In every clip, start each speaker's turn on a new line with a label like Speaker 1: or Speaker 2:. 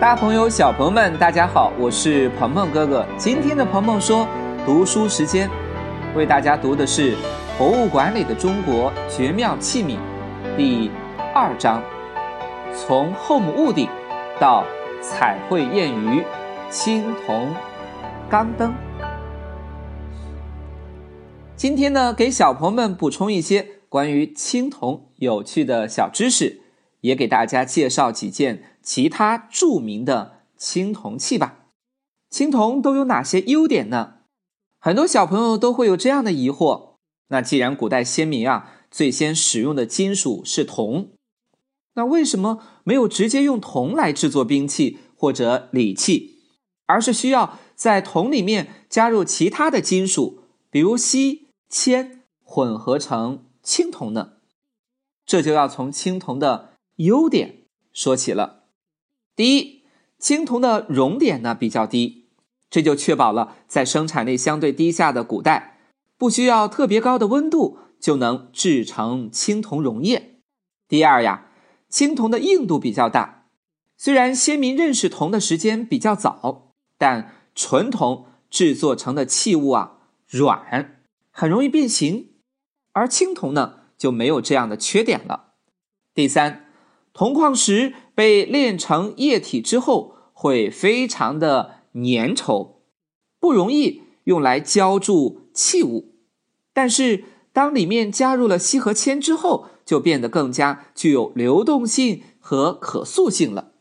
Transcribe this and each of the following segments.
Speaker 1: 大朋友、小朋友们，大家好，我是鹏鹏哥哥。今天的鹏鹏说读书时间，为大家读的是《博物馆里的中国绝妙器皿》第二章，从后母屋顶到彩绘谚语、青铜钢灯。今天呢，给小朋友们补充一些关于青铜有趣的小知识，也给大家介绍几件其他著名的青铜器吧。青铜都有哪些优点呢？很多小朋友都会有这样的疑惑。那既然古代先民啊最先使用的金属是铜，那为什么没有直接用铜来制作兵器或者礼器，而是需要在铜里面加入其他的金属，比如锡？铅混合成青铜呢？这就要从青铜的优点说起了。第一，青铜的熔点呢比较低，这就确保了在生产力相对低下的古代，不需要特别高的温度就能制成青铜溶液。第二呀，青铜的硬度比较大。虽然先民认识铜的时间比较早，但纯铜制作成的器物啊软。很容易变形，而青铜呢就没有这样的缺点了。第三，铜矿石被炼成液体之后会非常的粘稠，不容易用来浇筑器物。但是当里面加入了锡和铅之后，就变得更加具有流动性和可塑性了。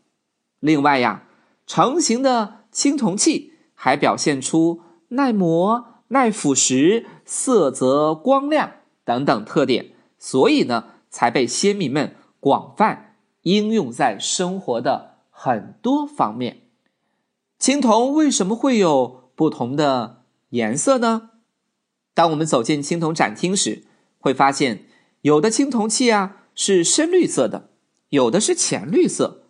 Speaker 1: 另外呀，成型的青铜器还表现出耐磨。耐腐蚀、色泽光亮等等特点，所以呢，才被先民们广泛应用在生活的很多方面。青铜为什么会有不同的颜色呢？当我们走进青铜展厅时，会发现有的青铜器啊是深绿色的，有的是浅绿色，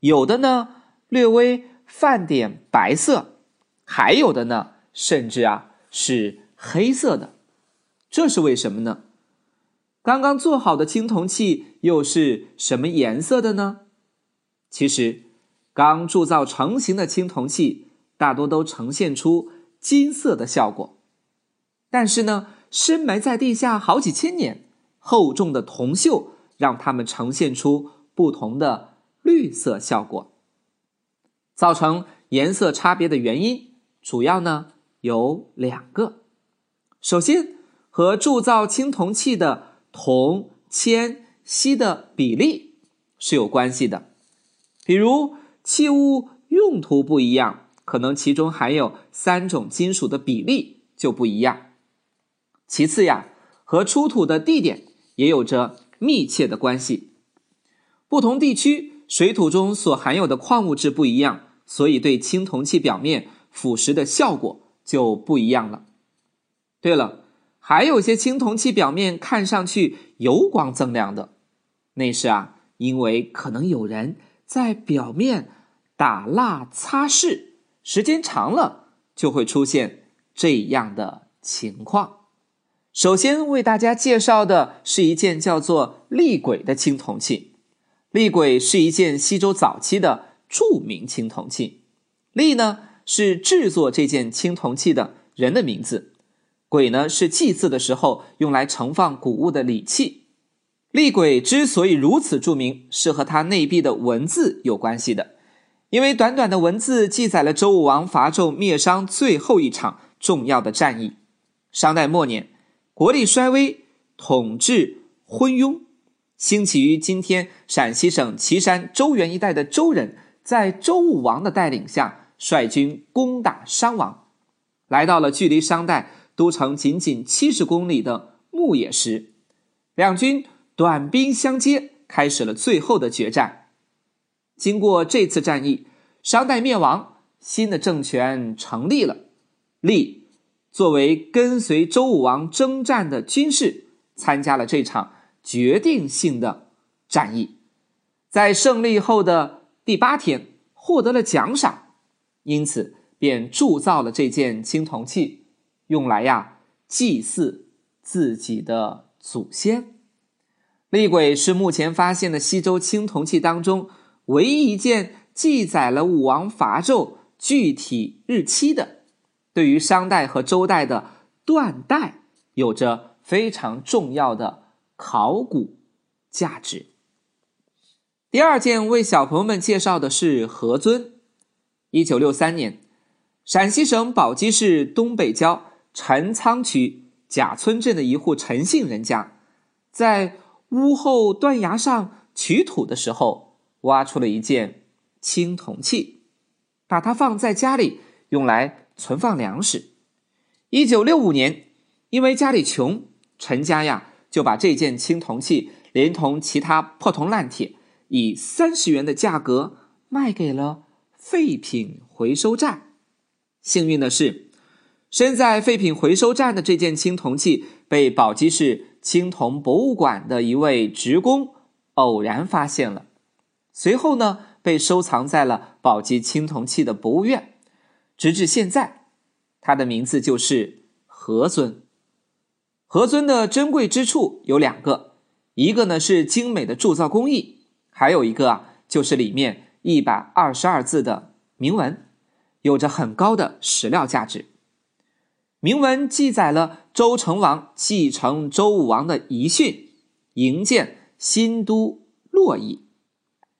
Speaker 1: 有的呢略微泛点白色，还有的呢甚至啊。是黑色的，这是为什么呢？刚刚做好的青铜器又是什么颜色的呢？其实，刚铸造成型的青铜器大多都呈现出金色的效果，但是呢，深埋在地下好几千年，厚重的铜锈让它们呈现出不同的绿色效果。造成颜色差别的原因，主要呢。有两个，首先和铸造青铜器的铜、铅、锡的比例是有关系的。比如器物用途不一样，可能其中含有三种金属的比例就不一样。其次呀，和出土的地点也有着密切的关系。不同地区水土中所含有的矿物质不一样，所以对青铜器表面腐蚀的效果。就不一样了。对了，还有些青铜器表面看上去油光锃亮的，那是啊，因为可能有人在表面打蜡擦拭，时间长了就会出现这样的情况。首先为大家介绍的是一件叫做厉鬼的青铜器。厉鬼是一件西周早期的著名青铜器，厉呢。是制作这件青铜器的人的名字，簋呢是祭祀的时候用来盛放谷物的礼器。厉簋之所以如此著名，是和它内壁的文字有关系的。因为短短的文字记载了周武王伐纣灭商最后一场重要的战役。商代末年，国力衰微，统治昏庸，兴起于今天陕西省岐山周原一带的周人，在周武王的带领下。率军攻打商王，来到了距离商代都城仅仅七十公里的牧野时，两军短兵相接，开始了最后的决战。经过这次战役，商代灭亡，新的政权成立了。立作为跟随周武王征战的军士，参加了这场决定性的战役，在胜利后的第八天获得了奖赏。因此，便铸造了这件青铜器，用来呀祭祀自己的祖先。厉鬼是目前发现的西周青铜器当中唯一一件记载了武王伐纣具体日期的，对于商代和周代的断代有着非常重要的考古价值。第二件为小朋友们介绍的是何尊。一九六三年，陕西省宝鸡市东北郊陈仓区贾村镇的一户陈姓人家，在屋后断崖上取土的时候，挖出了一件青铜器，把它放在家里用来存放粮食。一九六五年，因为家里穷，陈家呀就把这件青铜器连同其他破铜烂铁，以三十元的价格卖给了。废品回收站，幸运的是，身在废品回收站的这件青铜器被宝鸡市青铜博物馆的一位职工偶然发现了，随后呢，被收藏在了宝鸡青铜器的博物院，直至现在，它的名字就是何尊。何尊的珍贵之处有两个，一个呢是精美的铸造工艺，还有一个啊就是里面。一百二十二字的铭文，有着很高的史料价值。铭文记载了周成王继承周武王的遗训，营建新都洛邑，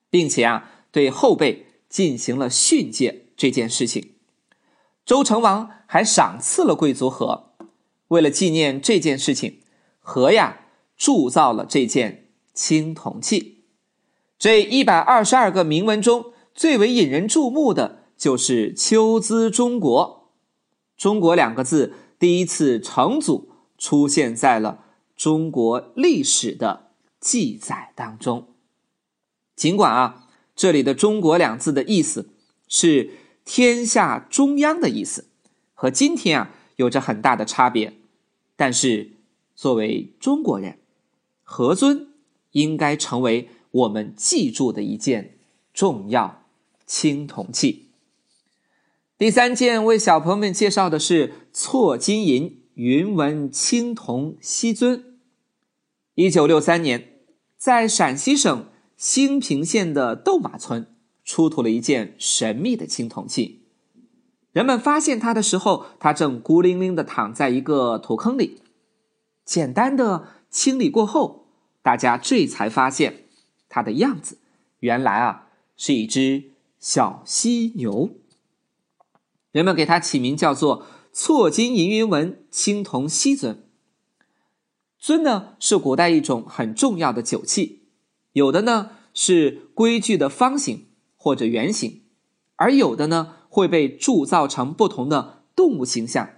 Speaker 1: 并且啊，对后辈进行了训诫这件事情。周成王还赏赐了贵族和，为了纪念这件事情，和呀铸造了这件青铜器。这一百二十二个铭文中最为引人注目的就是“秋兹中国”，“中国”两个字第一次成组出现在了中国历史的记载当中。尽管啊，这里的“中国”两字的意思是“天下中央”的意思，和今天啊有着很大的差别，但是作为中国人，何尊应该成为。我们记住的一件重要青铜器。第三件为小朋友们介绍的是错金银云纹青铜锡尊。一九六三年，在陕西省兴平县的豆马村出土了一件神秘的青铜器。人们发现它的时候，它正孤零零的躺在一个土坑里。简单的清理过后，大家这才发现。它的样子，原来啊是一只小犀牛。人们给它起名叫做“错金银云纹青铜锡尊”。尊呢是古代一种很重要的酒器，有的呢是规矩的方形或者圆形，而有的呢会被铸造成不同的动物形象。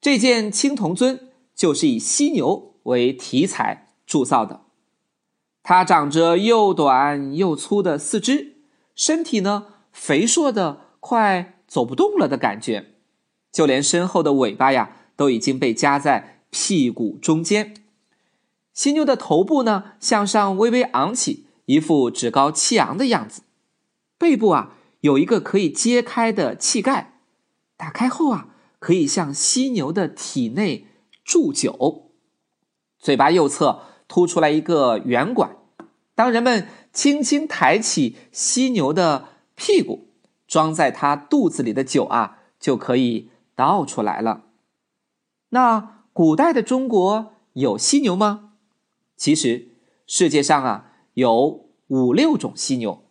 Speaker 1: 这件青铜尊就是以犀牛为题材铸造的。它长着又短又粗的四肢，身体呢肥硕的快走不动了的感觉，就连身后的尾巴呀都已经被夹在屁股中间。犀牛的头部呢向上微微昂起，一副趾高气昂的样子。背部啊有一个可以揭开的器盖，打开后啊可以向犀牛的体内注酒。嘴巴右侧。凸出来一个圆管，当人们轻轻抬起犀牛的屁股，装在它肚子里的酒啊，就可以倒出来了。那古代的中国有犀牛吗？其实世界上啊有五六种犀牛，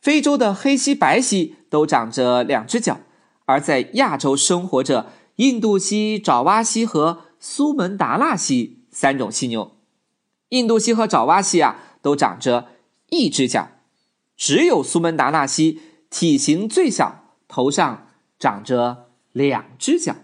Speaker 1: 非洲的黑犀、白犀都长着两只脚，而在亚洲生活着印度犀、爪哇犀和苏门答腊犀三种犀牛。印度犀和爪哇犀啊，都长着一只脚，只有苏门答腊犀体型最小，头上长着两只角。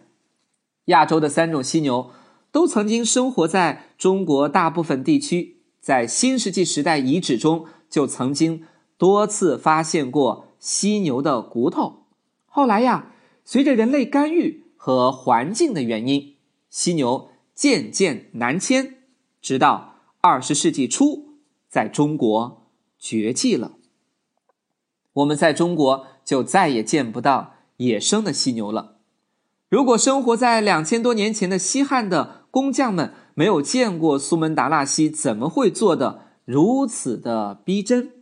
Speaker 1: 亚洲的三种犀牛都曾经生活在中国大部分地区，在新石器时代遗址中就曾经多次发现过犀牛的骨头。后来呀，随着人类干预和环境的原因，犀牛渐渐南迁，直到。二十世纪初，在中国绝迹了。我们在中国就再也见不到野生的犀牛了。如果生活在两千多年前的西汉的工匠们没有见过苏门答腊犀，怎么会做的如此的逼真？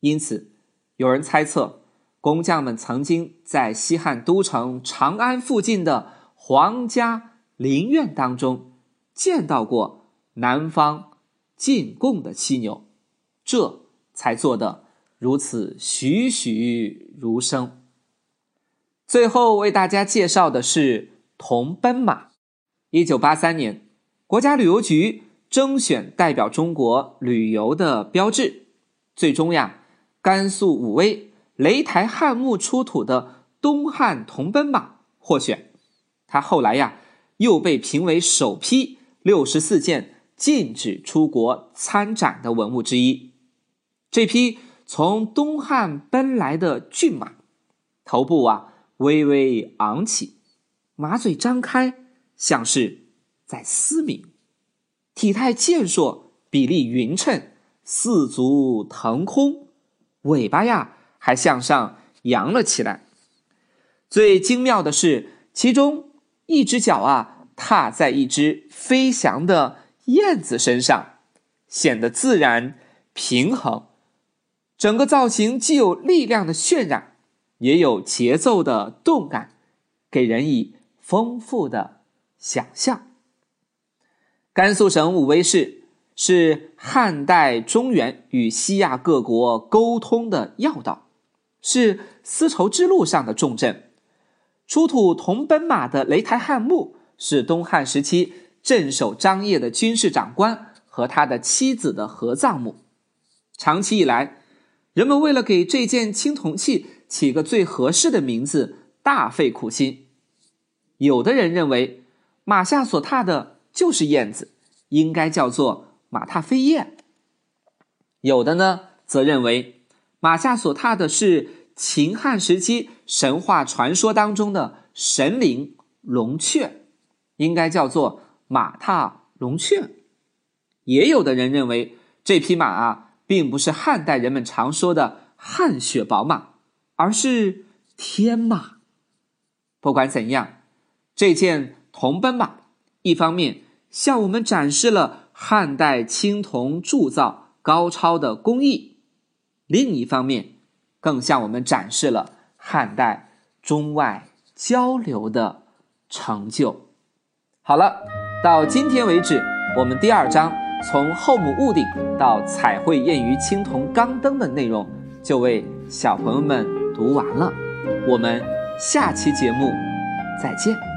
Speaker 1: 因此，有人猜测，工匠们曾经在西汉都城长安附近的皇家陵苑当中见到过南方进贡的犀牛，这才做的如此栩栩如生。最后为大家介绍的是铜奔马。一九八三年，国家旅游局征选代表中国旅游的标志，最终呀，甘肃武威雷台汉墓出土的东汉铜奔马获选。它后来呀，又被评为首批六十四件禁止出国参展的文物之一。这批从东汉奔来的骏马，头部啊。微微昂起，马嘴张开，像是在嘶鸣；体态健硕，比例匀称，四足腾空，尾巴呀还向上扬了起来。最精妙的是，其中一只脚啊踏在一只飞翔的燕子身上，显得自然平衡。整个造型既有力量的渲染。也有节奏的动感，给人以丰富的想象。甘肃省武威市是汉代中原与西亚各国沟通的要道，是丝绸之路上的重镇。出土铜奔马的雷台汉墓是东汉时期镇守张掖的军事长官和他的妻子的合葬墓。长期以来，人们为了给这件青铜器。起个最合适的名字，大费苦心。有的人认为，马下所踏的就是燕子，应该叫做马踏飞燕；有的呢，则认为马下所踏的是秦汉时期神话传说当中的神灵龙雀，应该叫做马踏龙雀。也有的人认为，这匹马啊，并不是汉代人们常说的汗血宝马。而是天马。不管怎样，这件铜奔马，一方面向我们展示了汉代青铜铸造高超的工艺，另一方面，更向我们展示了汉代中外交流的成就。好了，到今天为止，我们第二章从后母屋顶到彩绘燕鱼青铜钢灯的内容，就为小朋友们。读完了，我们下期节目再见。